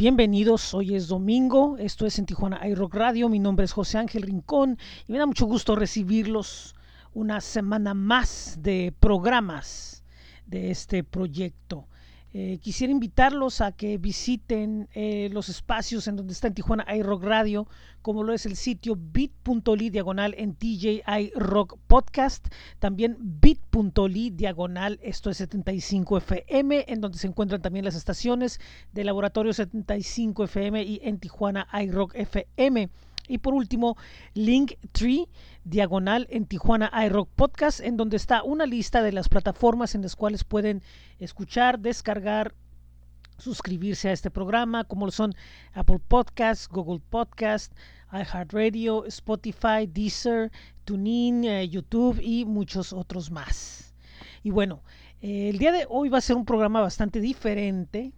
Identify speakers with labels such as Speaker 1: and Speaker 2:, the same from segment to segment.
Speaker 1: Bienvenidos, hoy es domingo, esto es en Tijuana iRock Radio, mi nombre es José Ángel Rincón y me da mucho gusto recibirlos una semana más de programas de este proyecto. Eh, quisiera invitarlos a que visiten eh, los espacios en donde está en Tijuana iRock Radio, como lo es el sitio bit.ly diagonal en TJI Rock Podcast, también bit.ly diagonal, esto es 75 FM, en donde se encuentran también las estaciones de Laboratorio 75 FM y en Tijuana iRock FM. Y por último, Linktree, diagonal en Tijuana iRock Podcast, en donde está una lista de las plataformas en las cuales pueden escuchar, descargar, suscribirse a este programa, como son Apple Podcasts, Google Podcast, iHeartRadio, Spotify, Deezer, TuneIn, eh, YouTube y muchos otros más. Y bueno, eh, el día de hoy va a ser un programa bastante diferente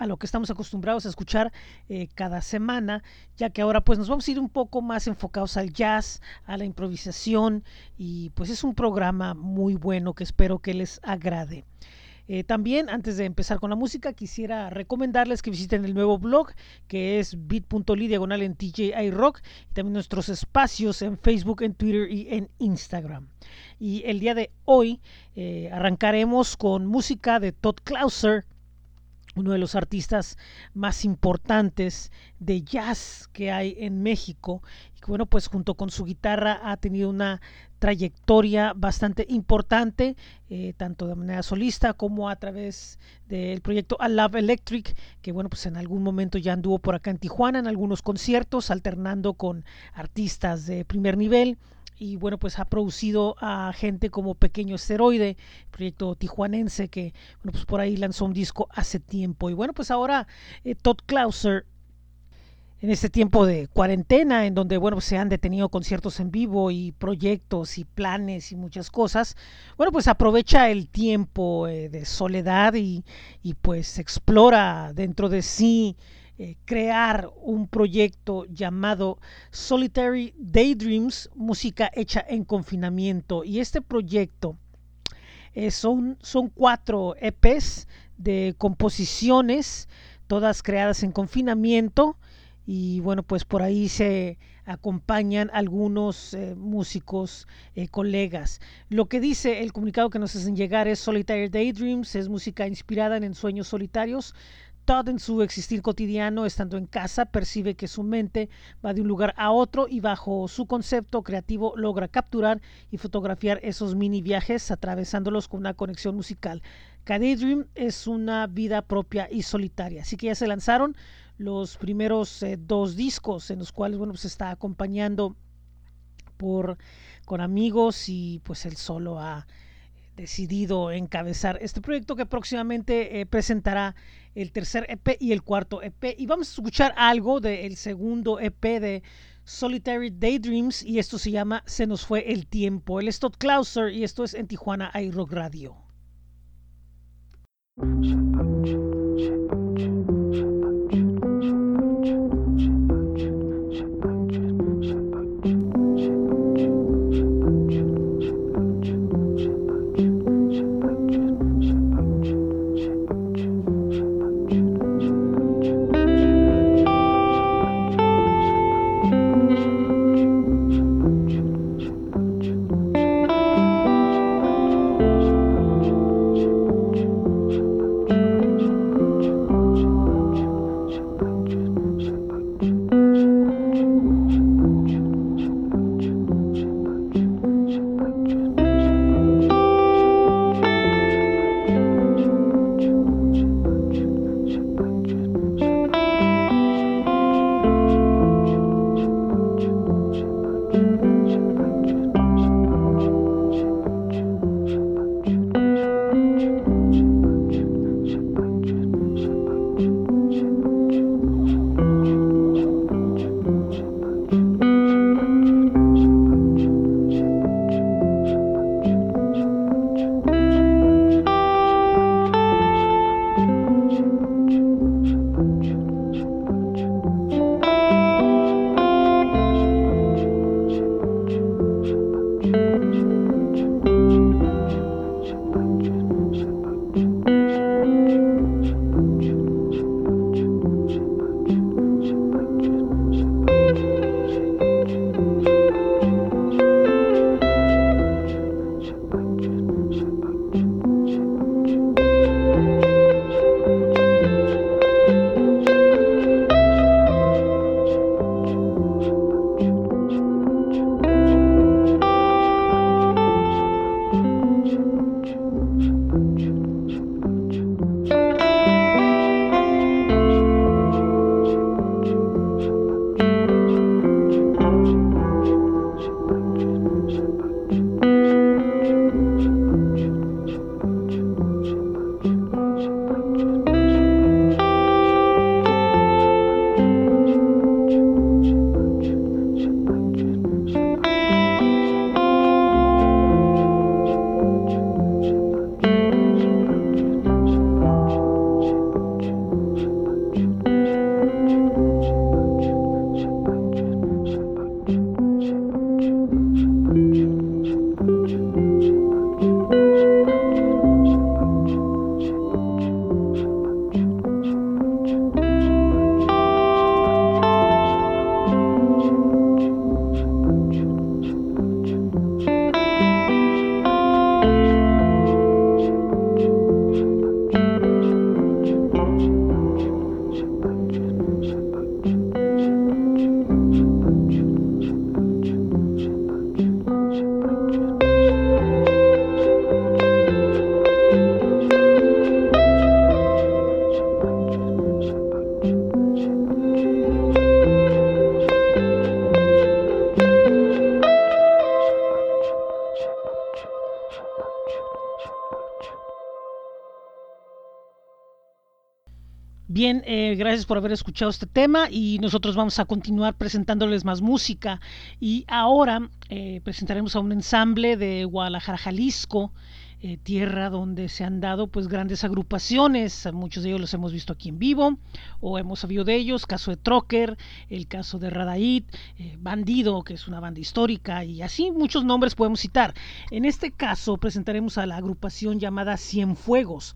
Speaker 1: a lo que estamos acostumbrados a escuchar eh, cada semana, ya que ahora pues nos vamos a ir un poco más enfocados al jazz, a la improvisación y pues es un programa muy bueno que espero que les agrade. Eh, también, antes de empezar con la música, quisiera recomendarles que visiten el nuevo blog que es bit.ly diagonal en TJI Rock y también nuestros espacios en Facebook, en Twitter y en Instagram. Y el día de hoy eh, arrancaremos con música de Todd Clauser, uno de los artistas más importantes de jazz que hay en México. Y bueno, pues junto con su guitarra ha tenido una trayectoria bastante importante, eh, tanto de manera solista como a través del proyecto A Love Electric, que bueno, pues en algún momento ya anduvo por acá en Tijuana en algunos conciertos, alternando con artistas de primer nivel y bueno, pues ha producido a gente como Pequeño Esteroide, proyecto tijuanense que, bueno, pues por ahí lanzó un disco hace tiempo. Y bueno, pues ahora eh, Todd Clauser, en este tiempo de cuarentena, en donde, bueno, se han detenido conciertos en vivo y proyectos y planes y muchas cosas, bueno, pues aprovecha el tiempo eh, de soledad y, y pues explora dentro de sí eh, crear un proyecto llamado Solitary Daydreams, música hecha en confinamiento. Y este proyecto eh, son, son cuatro EPs de composiciones, todas creadas en confinamiento. Y bueno, pues por ahí se acompañan algunos eh, músicos colegas. Lo que dice el comunicado que nos hacen llegar es Solitary Daydreams, es música inspirada en sueños solitarios En su existir cotidiano, estando en casa, percibe que su mente va de un lugar a otro y bajo su concepto creativo logra capturar y fotografiar esos mini viajes atravesándolos con una conexión musical. Dream es una vida propia y solitaria. Así que ya se lanzaron los primeros eh, dos discos en los cuales bueno, pues está acompañando por con amigos y pues él solo ha decidido encabezar este proyecto que próximamente eh, presentará el tercer EP y el cuarto EP. Y vamos a escuchar algo del segundo EP de Solitary Daydreams y esto se llama Se nos fue el tiempo. Él es Clauser y esto es en Tijuana iRock Radio.
Speaker 2: Por haber escuchado este tema y nosotros vamos a continuar presentándoles más música. Y ahora eh, presentaremos a un ensamble de Guadalajara, Jalisco, eh, tierra donde se han dado pues grandes agrupaciones, muchos de ellos los hemos visto aquí en vivo o hemos sabido de ellos, caso de Trocker, el caso de Radaid, eh, Bandido, que es una banda histórica y así muchos nombres podemos citar. En este caso presentaremos a la agrupación llamada Cienfuegos,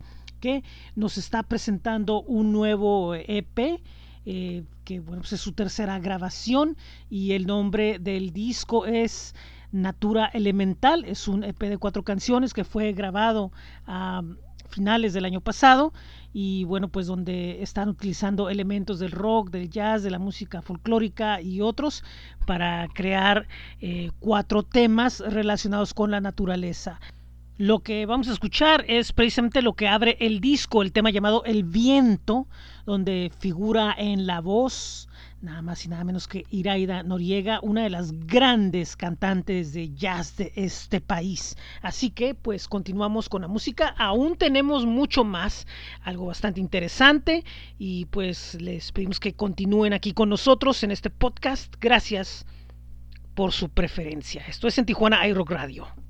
Speaker 2: nos está presentando un nuevo EP. Eh, que bueno, pues es su tercera grabación y el nombre del disco es Natura Elemental. Es un EP de cuatro canciones que fue grabado a finales del año pasado y bueno pues donde están utilizando elementos del rock, del jazz, de la música folclórica y otros para crear eh, cuatro temas relacionados con la naturaleza. Lo que vamos a escuchar es precisamente lo que abre el disco, el tema llamado El viento, donde figura en la voz nada más y nada menos que Iraida Noriega, una de las grandes cantantes de jazz de este país. Así que pues continuamos con la música, aún tenemos mucho más, algo bastante interesante y pues les pedimos que continúen aquí con nosotros en este podcast. Gracias por su preferencia. Esto es en Tijuana iRock Radio.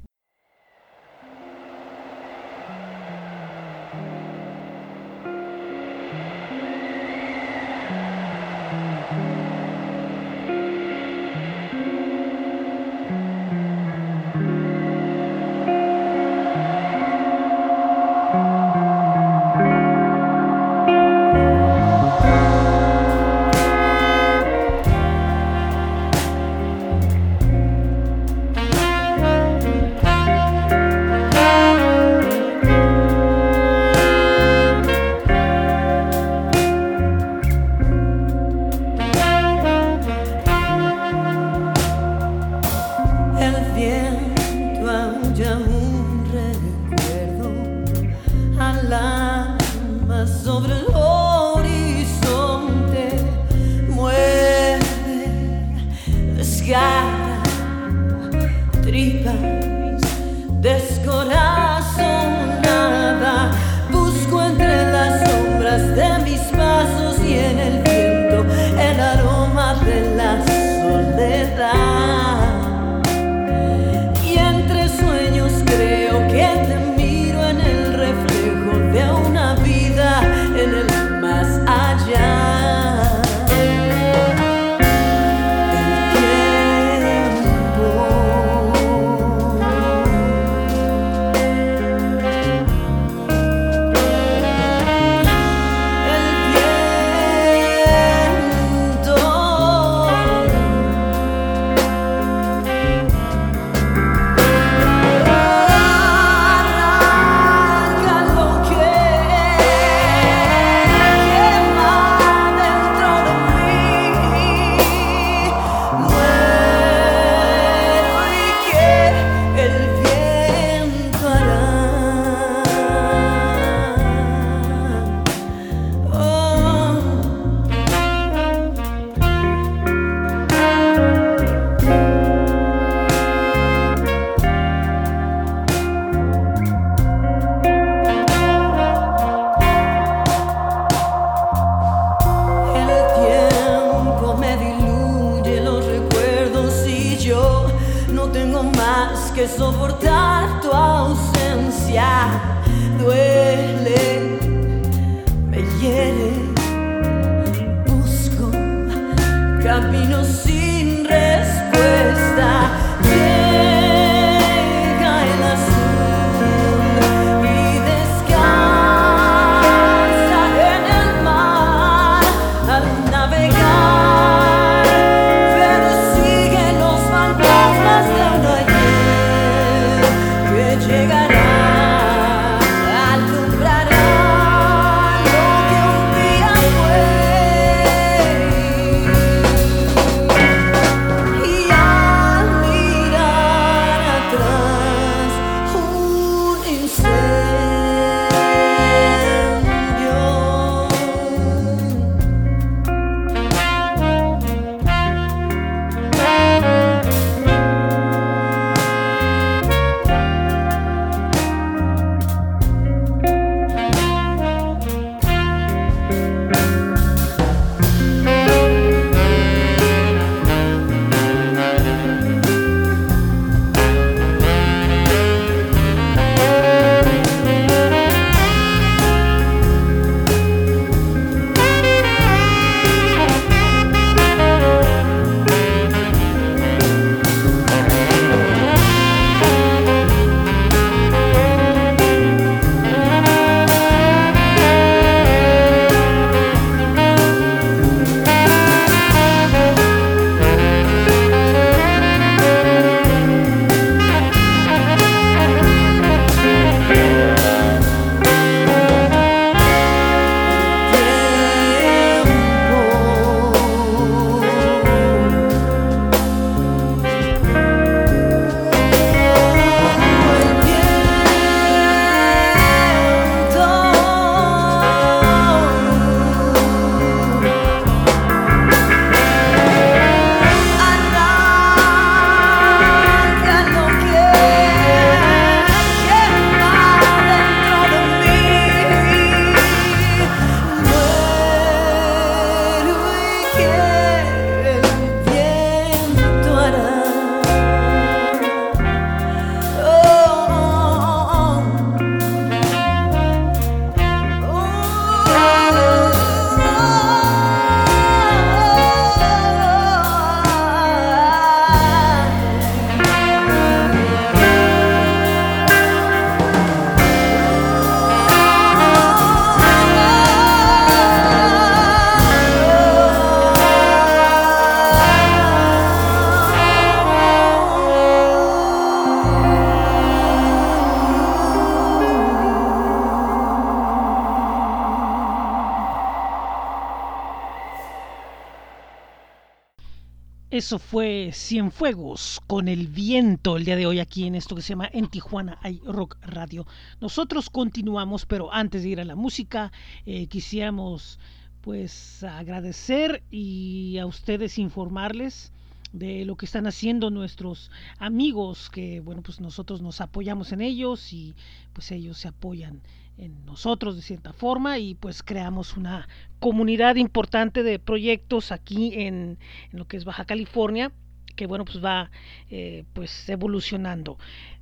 Speaker 1: Eso fue Cienfuegos con el viento el día de hoy aquí en esto que se llama En Tijuana hay Rock Radio. Nosotros continuamos, pero antes de ir a la música, eh, quisiéramos pues agradecer y a ustedes informarles de lo que están haciendo nuestros amigos que bueno pues nosotros nos apoyamos en ellos y pues ellos se apoyan en nosotros de cierta forma y pues creamos una comunidad importante de proyectos aquí en, lo que es Baja California que bueno pues va eh, pues evolucionando.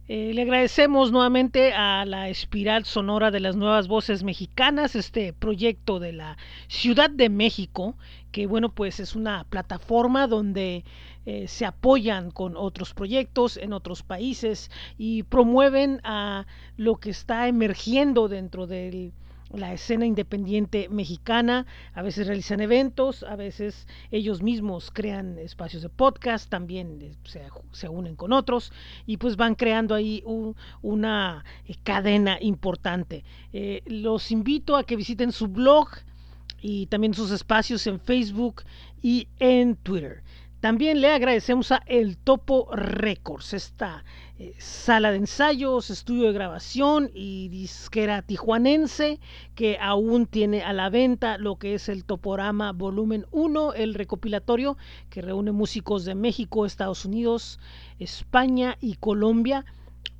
Speaker 1: Eh, le agradecemos nuevamente a la espiral sonora de las nuevas voces mexicanas, este proyecto de la Ciudad de México, que bueno, pues es una plataforma donde eh, se apoyan con otros proyectos en otros países y promueven a lo que está emergiendo dentro de la escena independiente mexicana, a veces realizan eventos, a veces ellos mismos crean espacios de podcast, también eh, se, unen con otros y pues van creando ahí una eh, cadena importante. los invito a que visiten su blog y también sus espacios en Facebook y en Twitter. También le agradecemos a El Topo Records, esta eh, sala de ensayos, estudio de grabación y disquera tijuanense que aún tiene a la venta lo que es el Toporama Volumen 1, el recopilatorio que reúne músicos de México, Estados Unidos, España y Colombia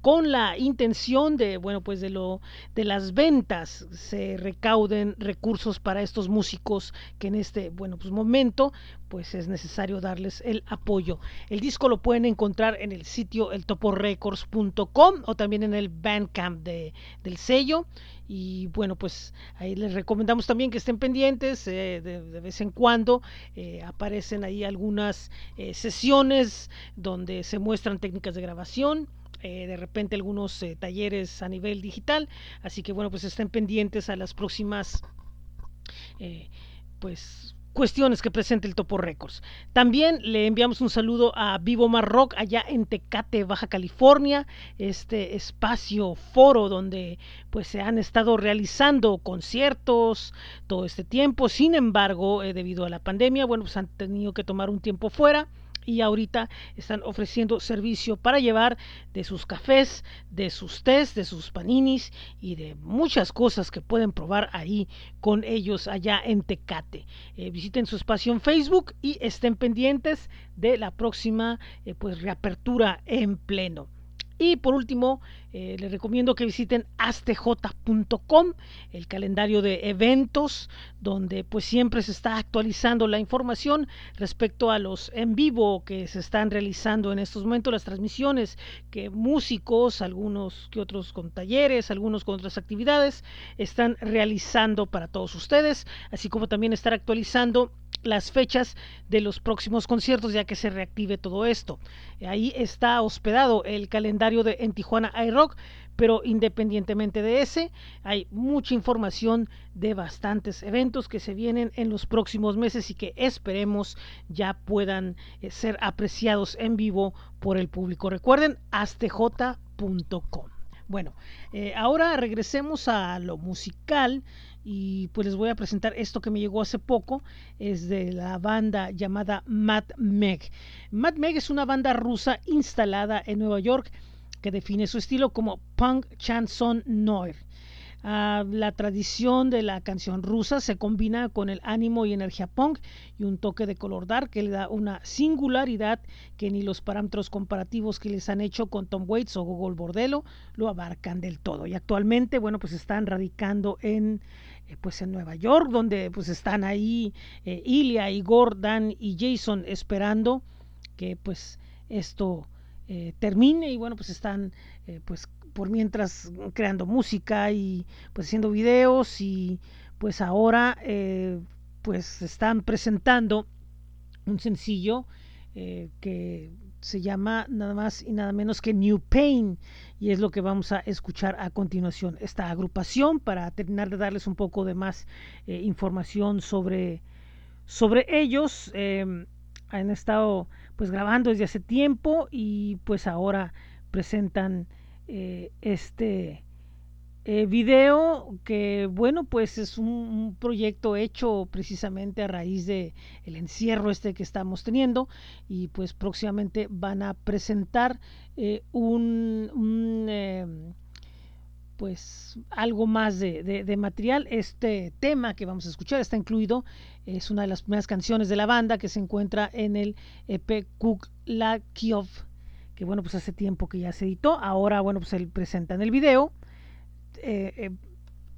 Speaker 1: con la intención de, bueno, pues de lo de las ventas se recauden recursos para estos músicos que en este, bueno, pues momento pues es necesario darles el apoyo. El disco lo pueden encontrar en el sitio eltoporecords.com o también en el Bandcamp de, del sello. Y bueno, pues ahí les recomendamos también que estén pendientes. Eh, de, vez en cuando eh, aparecen ahí algunas eh, sesiones donde se muestran técnicas de grabación eh, de repente algunos eh, talleres a nivel digital. Así que bueno, pues estén pendientes a las próximas eh, pues cuestiones que presente el Topo Records. También le enviamos un saludo a Vivo Mar Rock allá en Tecate, Baja California, este espacio foro donde pues se han estado realizando conciertos todo este tiempo. Sin embargo, debido a la pandemia, bueno, pues han tenido que tomar un tiempo fuera y ahorita están ofreciendo servicio para llevar de sus cafés, de sus tés, de sus paninis y de muchas cosas que pueden probar ahí con ellos allá en Tecate. Eh, visiten su espacio en Facebook y estén pendientes de la próxima eh, pues reapertura en pleno. Y por último, eh, les recomiendo que visiten astj.com, el calendario de eventos, donde pues siempre se está actualizando la información respecto a los en vivo que se están realizando en estos momentos, las transmisiones que músicos, algunos que otros con talleres, algunos con otras actividades, están realizando para todos ustedes, así como también estar actualizando las fechas de los próximos conciertos ya que se reactive todo esto. Ahí está hospedado el calendario de en Tijuana iRock, pero independientemente de ese, hay mucha información de bastantes eventos que se vienen en los próximos meses y que esperemos ya puedan eh, ser apreciados en vivo por el público. Recuerden, astj.com. Bueno, eh, ahora regresemos a lo musical y pues les voy a presentar esto que me llegó hace poco, es de la banda llamada Mad Meg. Mad Meg es una banda rusa instalada en Nueva York que define su estilo como punk chanson noir. Ah, la tradición de la canción rusa se combina con el ánimo y energía punk y un toque de color dark que le da una singularidad que ni los parámetros comparativos que les han hecho con Tom Waits o Google Bordello lo abarcan del todo. Y actualmente, bueno, pues están radicando en eh, pues en Nueva York, donde pues están ahí eh, Ilya, Igor, Dan y Jason esperando que pues esto eh, termine y bueno pues están pues por mientras creando música y pues haciendo videos y pues ahora pues están presentando un sencillo que se llama nada más y nada menos que New Pain y es lo que vamos a escuchar a continuación. Esta agrupación, para terminar de darles un poco de más eh, información sobre, sobre ellos, han estado pues grabando desde hace tiempo y pues ahora presentan eh, este eh, video que bueno pues es un, proyecto hecho precisamente a raíz de el encierro este que estamos teniendo y pues próximamente van a presentar eh, un, em, pues algo más de, material. Este tema que vamos a escuchar está incluido es una de las primeras canciones de la banda que se encuentra en el EP Kuk La que bueno pues hace tiempo que ya se editó. Ahora bueno pues él presenta en el video eh, eh,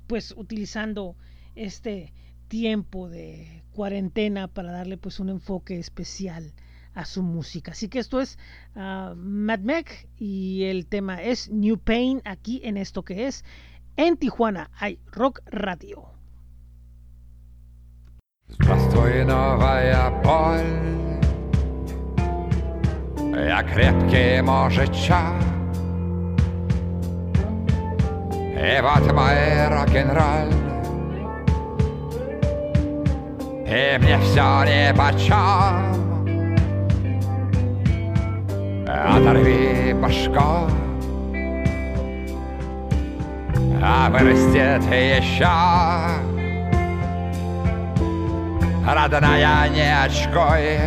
Speaker 1: pues utilizando este tiempo de cuarentena para darle pues un enfoque especial a su música. Así que esto es ah, Mad Mac y el tema es New Pain aquí en esto que es en Tijuana hay Rock Radio.
Speaker 3: Оторви башку А вырастет еще. Родная не очкуй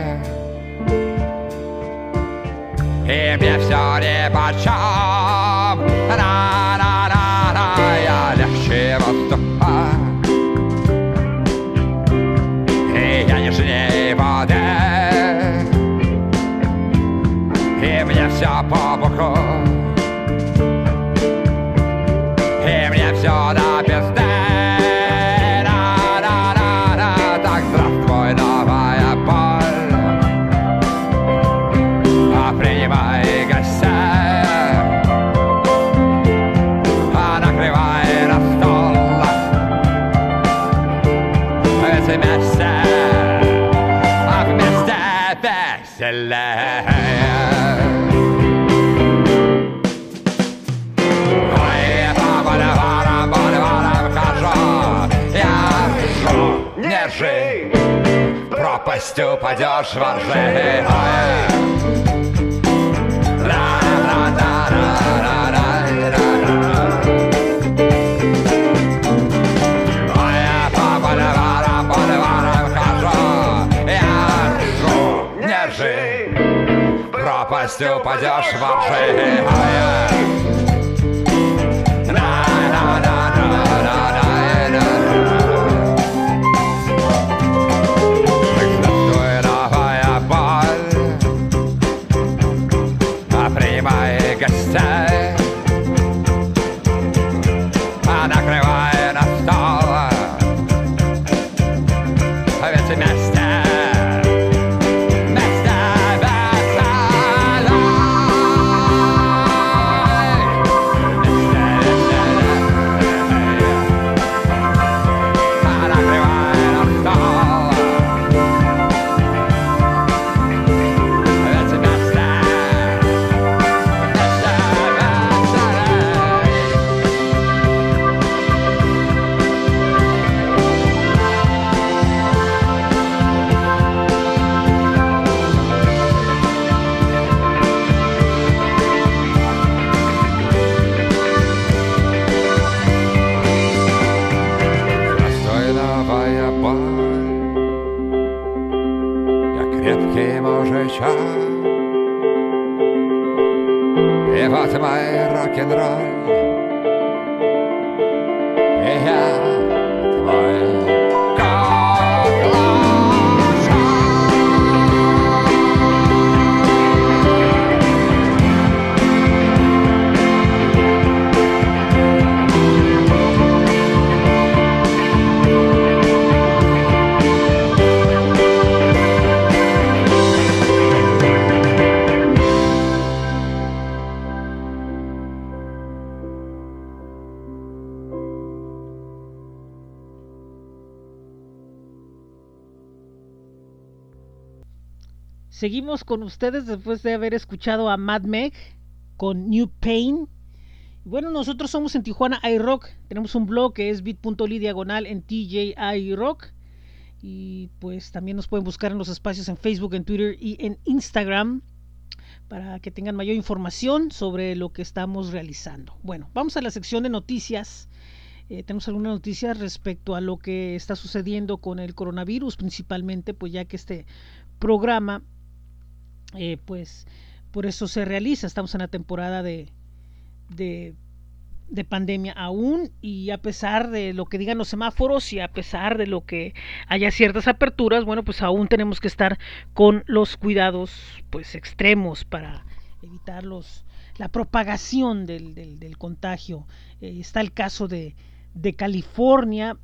Speaker 3: И мне все ни почем stop. Пропастью упадешь во ржи. пропастью упадешь во ржи.
Speaker 1: Seguimos con ustedes después de haber escuchado a Mad Meg con New Pain. Bueno, nosotros somos en Tijuana iRock. Tenemos un blog que es bit.ly diagonal en TJ iRock. Y pues también nos pueden buscar en los espacios en Facebook, en Twitter y en Instagram. para que tengan mayor información sobre lo que estamos realizando. Bueno, vamos a la sección de noticias. Eh, tenemos algunas noticias respecto a lo que está sucediendo con el coronavirus, principalmente, pues ya que este programa, eh, pues por eso se realiza. Estamos en la temporada de, de, de, pandemia aún y a pesar de lo que digan los semáforos y a pesar de lo que haya ciertas aperturas, bueno, pues aún tenemos que estar con los cuidados pues extremos para evitar los, la propagación del, del, contagio. Eh, está el caso de, de California,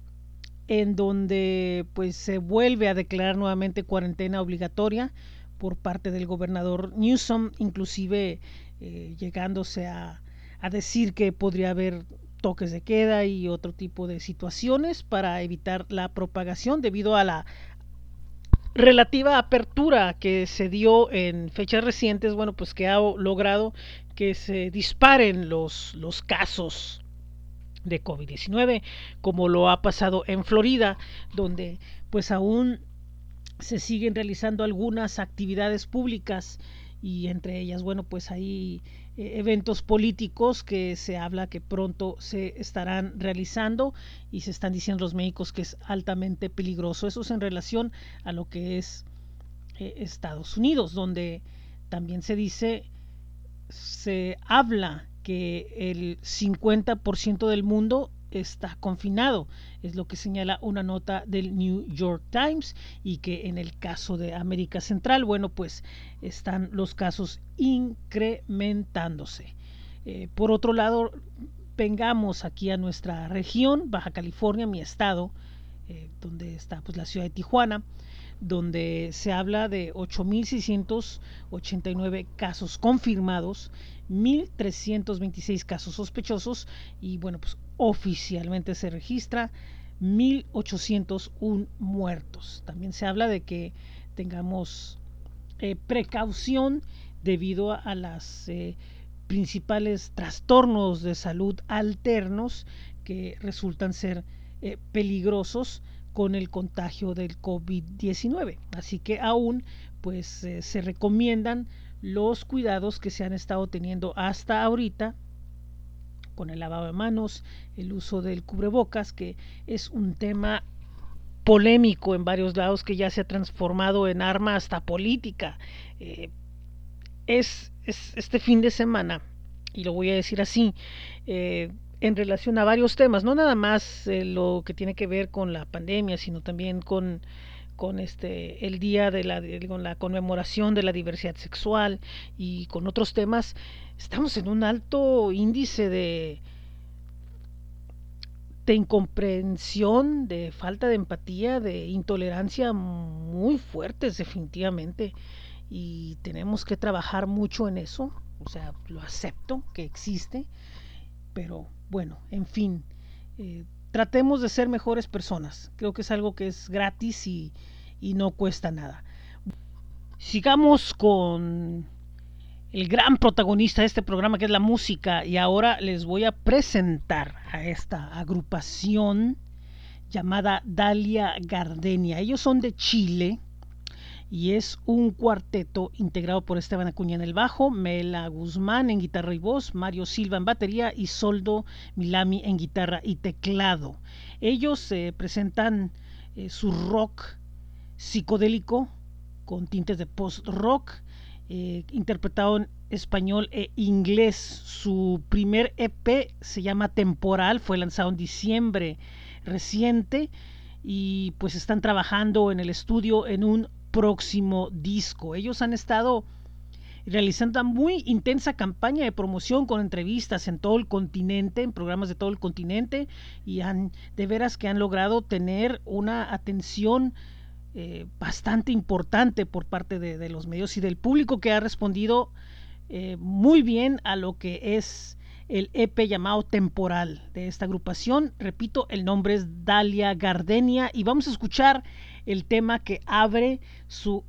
Speaker 1: en donde pues se vuelve a declarar nuevamente cuarentena obligatoria por parte del gobernador Newsom, inclusive eh, llegándose a, a decir que podría haber toques de queda y otro tipo de situaciones para evitar la propagación debido a la relativa apertura que se dio en fechas recientes, bueno, pues que ha logrado que se disparen los, los casos de COVID-19, como lo ha pasado en Florida, donde pues aún se siguen realizando algunas actividades públicas y entre ellas, bueno, pues hay eh, eventos políticos que se habla que pronto se estarán realizando y se están diciendo los médicos que es altamente peligroso. Eso es en relación a lo que es eh, Estados Unidos, donde también se dice, se habla que el 50% del mundo está confinado, es lo que señala una nota del New York Times y que en el caso de América Central, bueno, pues están los casos incrementándose. Eh, por otro lado, vengamos aquí a nuestra región, Baja California, mi estado, eh, donde está pues la ciudad de Tijuana, donde se habla de 8.689 casos confirmados 1.326 casos sospechosos y bueno, pues oficialmente se registra 1.801 muertos. También se habla de que tengamos eh, precaución debido a, a las eh, principales trastornos de salud alternos que resultan ser eh, peligrosos con el contagio del COVID-19. Así que aún pues eh, se recomiendan los cuidados que se han estado teniendo hasta ahorita con el lavado de manos, el uso del cubrebocas, que es un tema polémico en varios lados que ya se ha transformado en arma hasta política. Eh, es, es, este fin de semana, y lo voy a decir así, eh, en relación a varios temas, no nada más eh, lo que tiene que ver con la pandemia, sino también con con este el día de la, con la conmemoración de la diversidad sexual y con otros temas, estamos en un alto índice de de incomprensión, de falta de empatía, de intolerancia muy fuertes definitivamente. Y tenemos que trabajar mucho en eso, o sea, lo acepto que existe, pero bueno, en fin, eh, tratemos de ser mejores personas. Creo que es algo que es gratis y, y no cuesta nada. Sigamos con el gran protagonista de este programa que es la música y ahora les voy a presentar a esta agrupación llamada Dalia Gardenia. Ellos son de Chile y es un cuarteto integrado por Esteban Acuña en el bajo, Mela Guzmán en guitarra y voz, Mario Silva en batería y Soldo Milami en guitarra y teclado. Ellos eh, presentan eh, su rock psicodélico con tintes de post-rock, eh, interpretado en español e inglés. Su primer EP se llama Temporal, fue lanzado en diciembre reciente y pues están trabajando en el estudio en un próximo disco. Ellos han estado realizando una muy intensa campaña de promoción con entrevistas en todo el continente, en programas de todo el continente, y han de veras que han logrado tener una atención eh, bastante importante por parte de, los medios y del público que ha respondido eh, muy bien a lo que es el EP llamado Temporal de esta agrupación. Repito, el nombre es Dalia Gardenia y vamos a escuchar el tema que abre su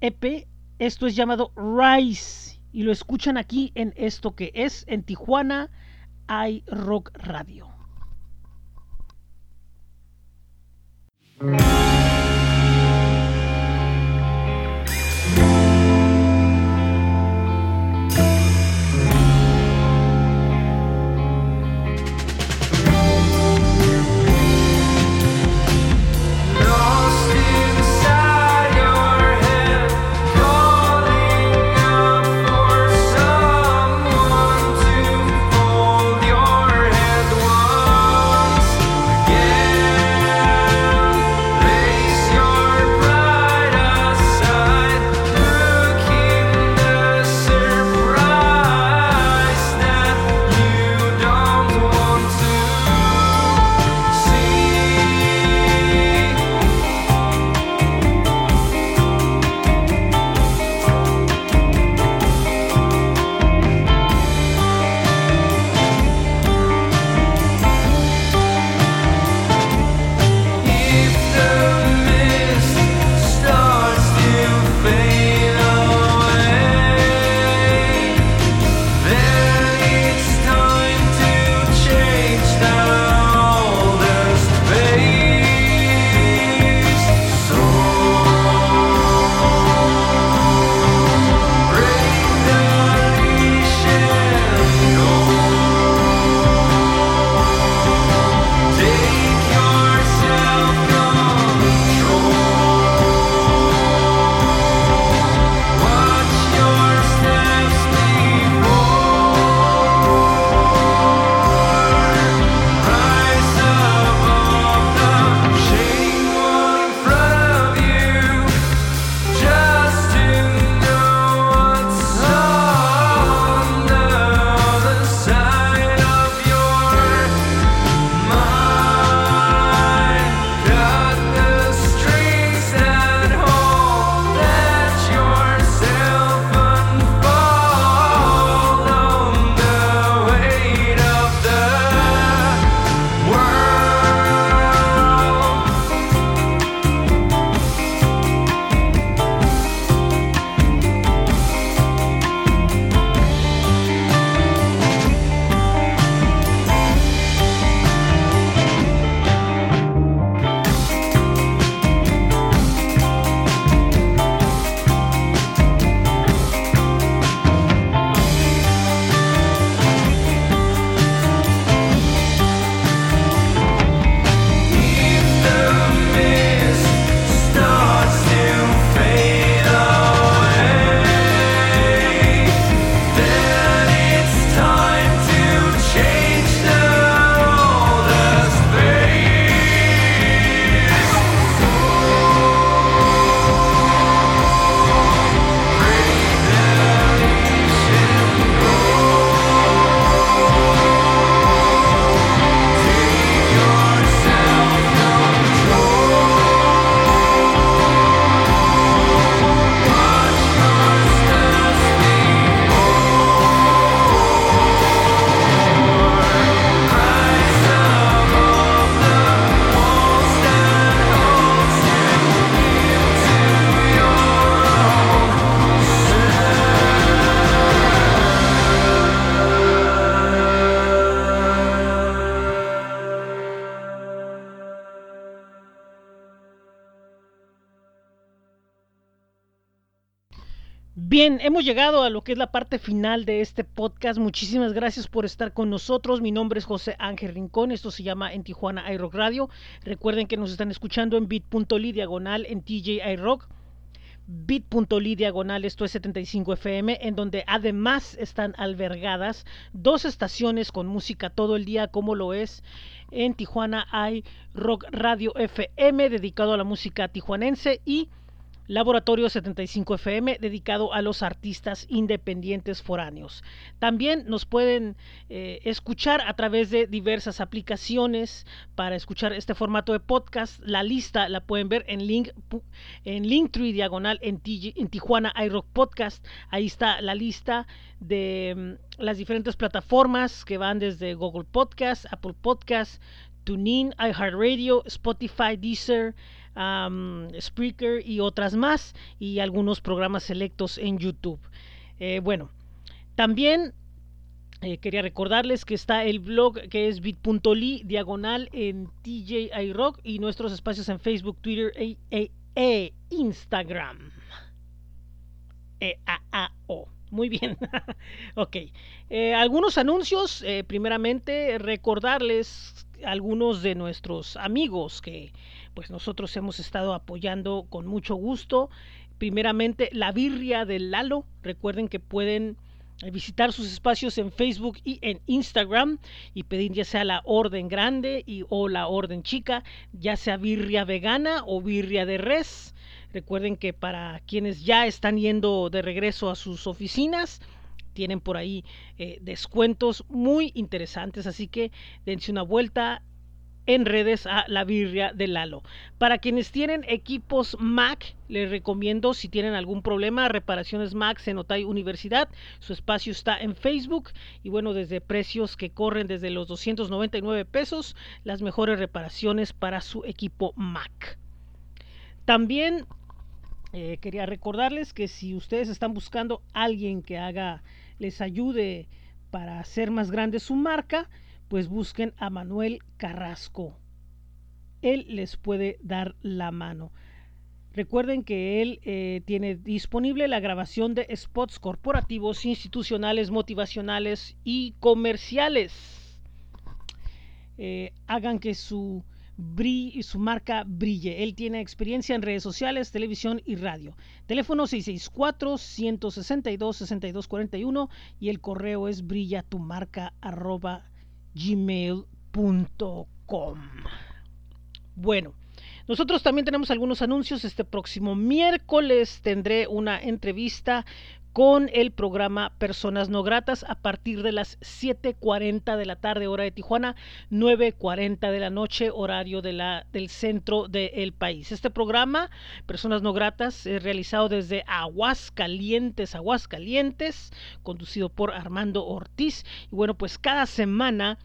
Speaker 1: EP. Esto es llamado Rise y lo escuchan aquí en esto que es en Tijuana hay Rock Radio. Bien, hemos llegado a lo que es la parte final de este podcast. Muchísimas gracias por estar con nosotros. Mi nombre es José Ángel Rincón. Esto se llama En Tijuana iRock Radio. Recuerden que nos están escuchando en bit.ly diagonal en TJ iRock bit.ly diagonal, esto es 75 FM, en donde además están albergadas dos estaciones con música todo el día, como lo es en Tijuana hay Rock Radio FM, dedicado a la música tijuanense, y Laboratorio 75 FM dedicado a los artistas independientes foráneos. También nos pueden eh, escuchar a través de diversas aplicaciones para escuchar este formato de podcast. La lista la pueden ver en link en Linktree diagonal en, en Tijuana iRock Podcast. Ahí está la lista de mm, las diferentes plataformas que van desde Google Podcast, Apple Podcast, TuneIn, iHeartRadio, Spotify, Deezer um, Spreaker y otras más y algunos programas selectos en YouTube. Eh, bueno, también eh, quería recordarles que está el blog que es bit.ly diagonal en TJ Rock y nuestros espacios en Facebook, Twitter e, e, e Instagram. E -A -A -O. Muy bien. ok. Eh, algunos anuncios. Eh, primeramente, recordarles algunos de nuestros amigos que pues nosotros hemos estado apoyando con mucho gusto. Primeramente, la birria del Lalo. Recuerden que pueden visitar sus espacios en Facebook y en Instagram y pedir ya sea la orden grande y, o la orden chica, ya sea birria vegana o birria de res. Recuerden que para quienes ya están yendo de regreso a sus oficinas, tienen por ahí eh, descuentos muy interesantes, así que dense una vuelta en redes a la birria de Lalo. Para quienes tienen equipos Mac, les recomiendo si tienen algún problema, reparaciones Mac en Otay Universidad. Su espacio está en Facebook y bueno, desde precios que corren desde los 299 pesos, las mejores reparaciones para su equipo Mac. También eh, quería recordarles que si ustedes están buscando alguien que haga, les ayude para hacer más grande su marca, pues busquen a Manuel Carrasco. Él les puede dar la mano. Recuerden que él eh, tiene disponible la grabación de spots corporativos, institucionales, motivacionales y comerciales. Eh, hagan que su, su marca brille. Él tiene experiencia en redes sociales, televisión y radio. Teléfono 664-162-6241 y el correo es brillatumarca gmail.com. Bueno, nosotros también tenemos algunos anuncios. Este próximo miércoles tendré una entrevista con el programa Personas No Gratas a partir de las 7.40 de la tarde hora de Tijuana, 9.40 de la noche horario de la, del centro del país. Este programa, Personas No Gratas, es realizado desde Aguascalientes, Aguascalientes, conducido por Armando Ortiz. Y bueno, pues cada semana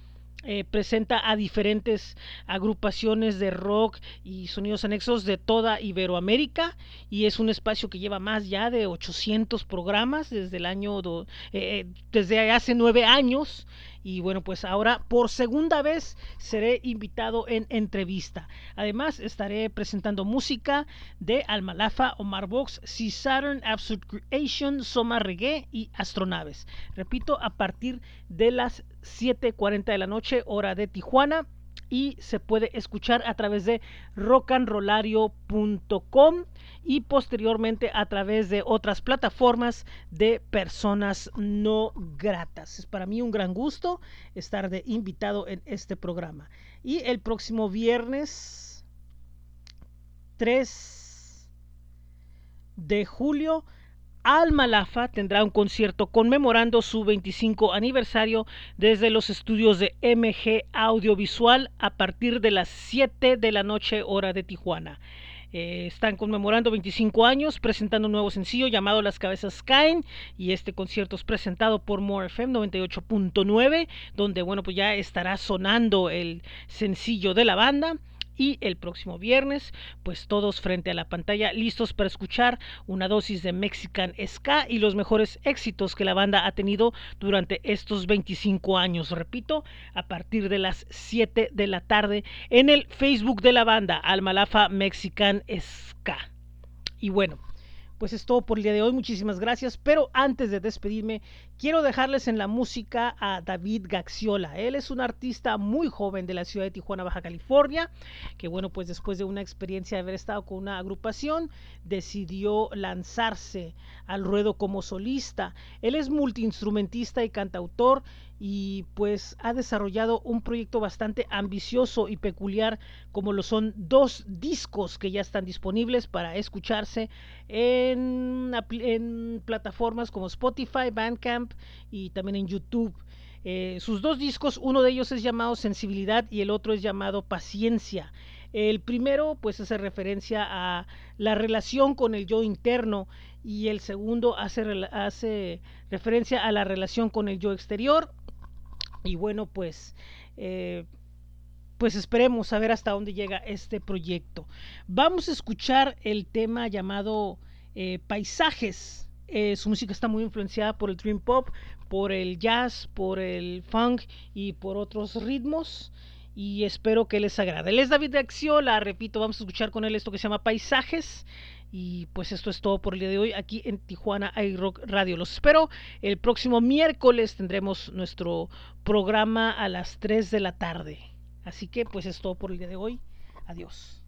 Speaker 1: eh, presenta a diferentes agrupaciones de rock y sonidos anexos de toda Iberoamérica y es un espacio que lleva más ya de 800 programas desde el año eh, eh, desde hace nueve años y bueno, pues ahora por segunda vez seré invitado en entrevista. Además, estaré presentando música de Almalafa, Omar Box, C Saturn, Absolute Creation, Soma Reggae y Astronaves. Repito, a partir de las 7:40 de la noche, hora de Tijuana y se puede escuchar a través de rockandrolario.com y posteriormente a través de otras plataformas de personas no gratas. Es para mí un gran gusto estar de invitado en este programa. Y el próximo viernes 3 de julio Alma Lafa tendrá un concierto conmemorando su 25 aniversario desde los estudios de MG Audiovisual a partir de las 7 de la noche hora de Tijuana. Eh, están conmemorando 25 años, presentando un nuevo sencillo llamado Las Cabezas Caen y este concierto es presentado por More FM 98.9, donde bueno pues ya estará sonando el sencillo de la banda y el próximo viernes, pues todos frente a la pantalla listos para escuchar una dosis de Mexican Ska y los mejores éxitos que la banda ha tenido durante estos 25 años. Repito, a partir de las 7 de la tarde en el Facebook de la banda Almalafa Mexican Ska. Y bueno, pues es todo por el día de hoy. Muchísimas gracias. Pero antes de despedirme, quiero dejarles en la música a David Gaxiola. Él es un artista muy joven de la ciudad de Tijuana, Baja California, que bueno, pues después de una experiencia de haber estado con una agrupación, decidió lanzarse al ruedo como solista. Él es multiinstrumentista y cantautor y pues ha desarrollado un proyecto bastante ambicioso y peculiar como lo son dos discos que ya están disponibles para escucharse en, en plataformas como Spotify, Y también en YouTube. Eh, sus dos discos, uno de ellos es llamado Sensibilidad y el otro es llamado Paciencia. El primero pues hace referencia a la relación con el yo interno y el segundo hace, hace referencia a la relación con el yo exterior y bueno, pues, eh, pues esperemos a ver hasta dónde llega este proyecto. Vamos a escuchar el tema llamado eh, Paisajes. Eh, su música está muy influenciada por el dream pop, por el jazz, por el funk y por otros ritmos. Y espero que les agrade. Él es David de Axiola, repito, vamos a escuchar con él esto que se llama Paisajes. Y pues esto es todo por el día de hoy aquí en Tijuana iRock Radio. Los espero el próximo miércoles tendremos nuestro programa a las 3 de la tarde. Así que pues es todo por el día de hoy. Adiós.